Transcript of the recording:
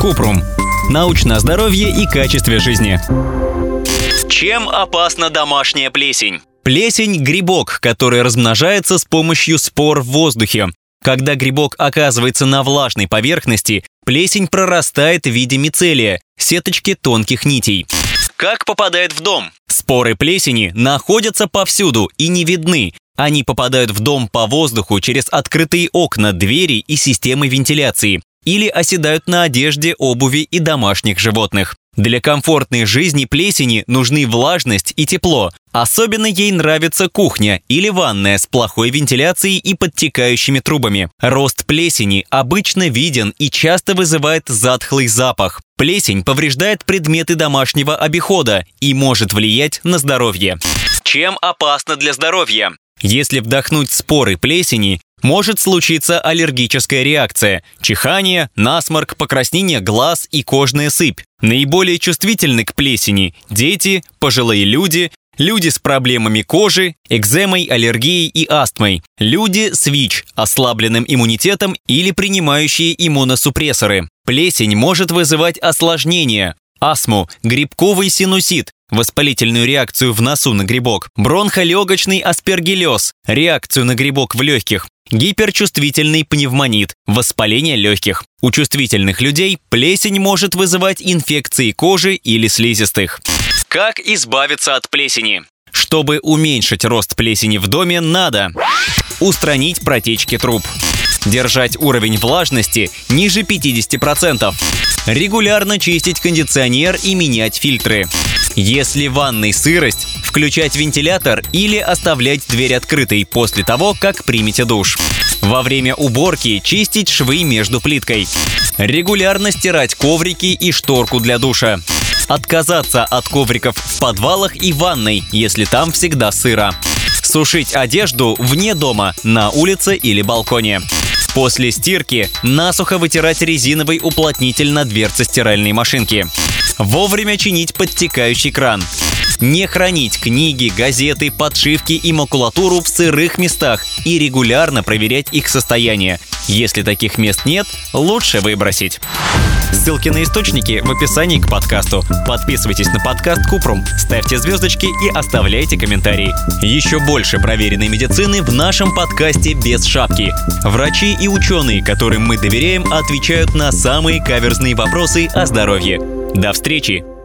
Купрум. Научное здоровье и качестве жизни. Чем опасна домашняя плесень? Плесень – грибок, который размножается с помощью спор в воздухе. Когда грибок оказывается на влажной поверхности, плесень прорастает в виде мицелия – сеточки тонких нитей. Как попадает в дом? Споры плесени находятся повсюду и не видны. Они попадают в дом по воздуху через открытые окна, двери и системы вентиляции или оседают на одежде, обуви и домашних животных. Для комфортной жизни плесени нужны влажность и тепло. Особенно ей нравится кухня или ванная с плохой вентиляцией и подтекающими трубами. Рост плесени обычно виден и часто вызывает затхлый запах. Плесень повреждает предметы домашнего обихода и может влиять на здоровье. Чем опасно для здоровья? Если вдохнуть споры плесени, может случиться аллергическая реакция – чихание, насморк, покраснение глаз и кожная сыпь. Наиболее чувствительны к плесени – дети, пожилые люди, люди с проблемами кожи, экземой, аллергией и астмой, люди с ВИЧ, ослабленным иммунитетом или принимающие иммуносупрессоры. Плесень может вызывать осложнения, астму, грибковый синусит, воспалительную реакцию в носу на грибок, бронхолегочный аспергиллез, реакцию на грибок в легких, гиперчувствительный пневмонит, воспаление легких. У чувствительных людей плесень может вызывать инфекции кожи или слизистых. Как избавиться от плесени? Чтобы уменьшить рост плесени в доме, надо устранить протечки труб, держать уровень влажности ниже 50%, регулярно чистить кондиционер и менять фильтры. Если в ванной сырость, включать вентилятор или оставлять дверь открытой после того, как примете душ. Во время уборки чистить швы между плиткой. Регулярно стирать коврики и шторку для душа. Отказаться от ковриков в подвалах и ванной, если там всегда сыро. Сушить одежду вне дома, на улице или балконе. После стирки насухо вытирать резиновый уплотнитель на дверце стиральной машинки. Вовремя чинить подтекающий кран. Не хранить книги, газеты, подшивки и макулатуру в сырых местах и регулярно проверять их состояние. Если таких мест нет, лучше выбросить. Ссылки на источники в описании к подкасту. Подписывайтесь на подкаст Купрум, ставьте звездочки и оставляйте комментарии. Еще больше проверенной медицины в нашем подкасте «Без шапки». Врачи и ученые, которым мы доверяем, отвечают на самые каверзные вопросы о здоровье. До встречи!